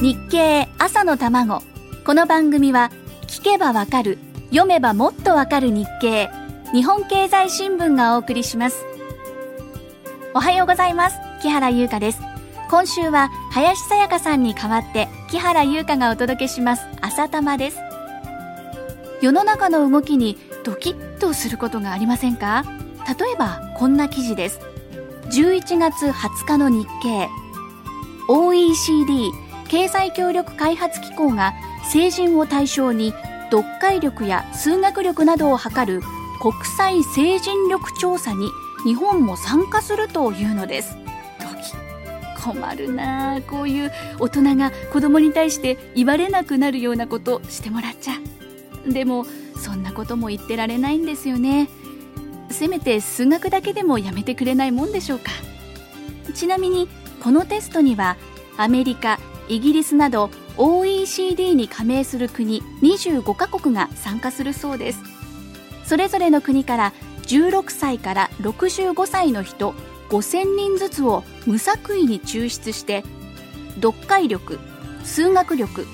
日経朝の卵。この番組は聞けばわかる読めばもっとわかる日経日本経済新聞がお送りします。おはようございます。木原優香です。今週は林さやかさんに代わって木原優香がお届けします。朝玉です。世の中の動きにドキッとすることがありませんか？例えばこんな記事です。11月20日の日経。OECD 経済協力開発機構が成人を対象に読解力や数学力などを測る国際成人力調査に日本も参加するというのです。困るなあこういう大人が子供に対して言われなくなるようなことしてもらっちゃ。でもそんなことも言ってられないんですよね。せめて数学だけでもやめてくれないもんでしょうか。ちなみにこのテストにはアメリカイギリスなど OECD に加盟する国25カ国が参加するそうです。それぞれの国から16歳から65歳の人5000人ずつを無作為に抽出して読解力数学力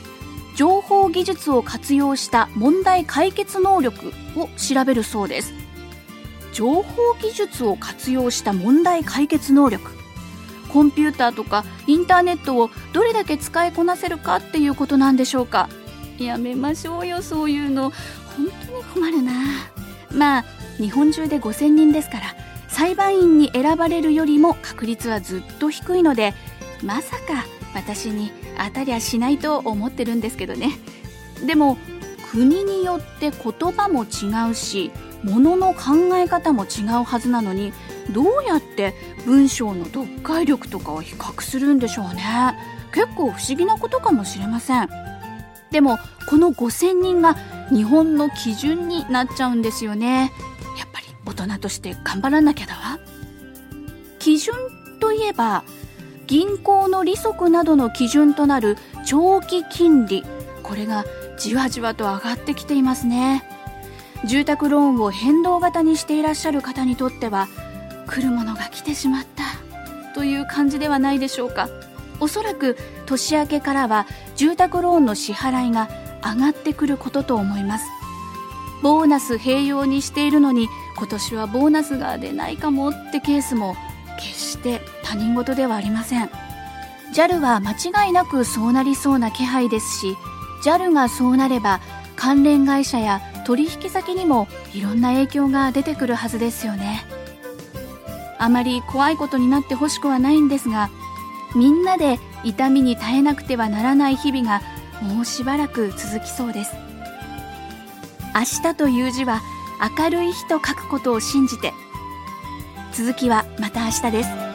情報技術を活用した問題解決能力を調べるそうです。情報技術を活用した問題解決能力コンピューターとかインターネットをどれだけ使いこなせるかっていうことなんでしょうか。やめましょうよそういうの。本当に困るな。まあ日本中で5000人ですから裁判員に選ばれるよりも確率はずっと低いのでまさか私に当たりゃしないと思ってるんですけどね。でも国によって言葉も違うしものの考え方も違うはずなのにどうやって文章の読解力とかを比較するんでしょうね。結構不思議なことかもしれません。でもこの5000人が日本の基準になっちゃうんですよね。やっぱり大人として頑張らなきゃだわ。基準といえば銀行の利息などの基準となる長期金利。これがじわじわと上がってきていますね。住宅ローンを変動型にしていらっしゃる方にとっては来るものが来てしまった。という感じではないでしょうか。おそらく年明けからは住宅ローンの支払いが上がってくることと思います。ボーナス併用にしているのに今年はボーナスが出ないかもってケースも決して他人事ではありません。JAL は間違いなくそうなりそうな気配ですし JAL がそうなれば関連会社や取引先にもいろんな影響が出てくるはずですよね。あまり怖いことになってほしくはないんですがみんなで痛みに耐えなくてはならない日々がもうしばらく続きそうです。明日という字は明るい日と書くことを信じて。続きはまた明日です。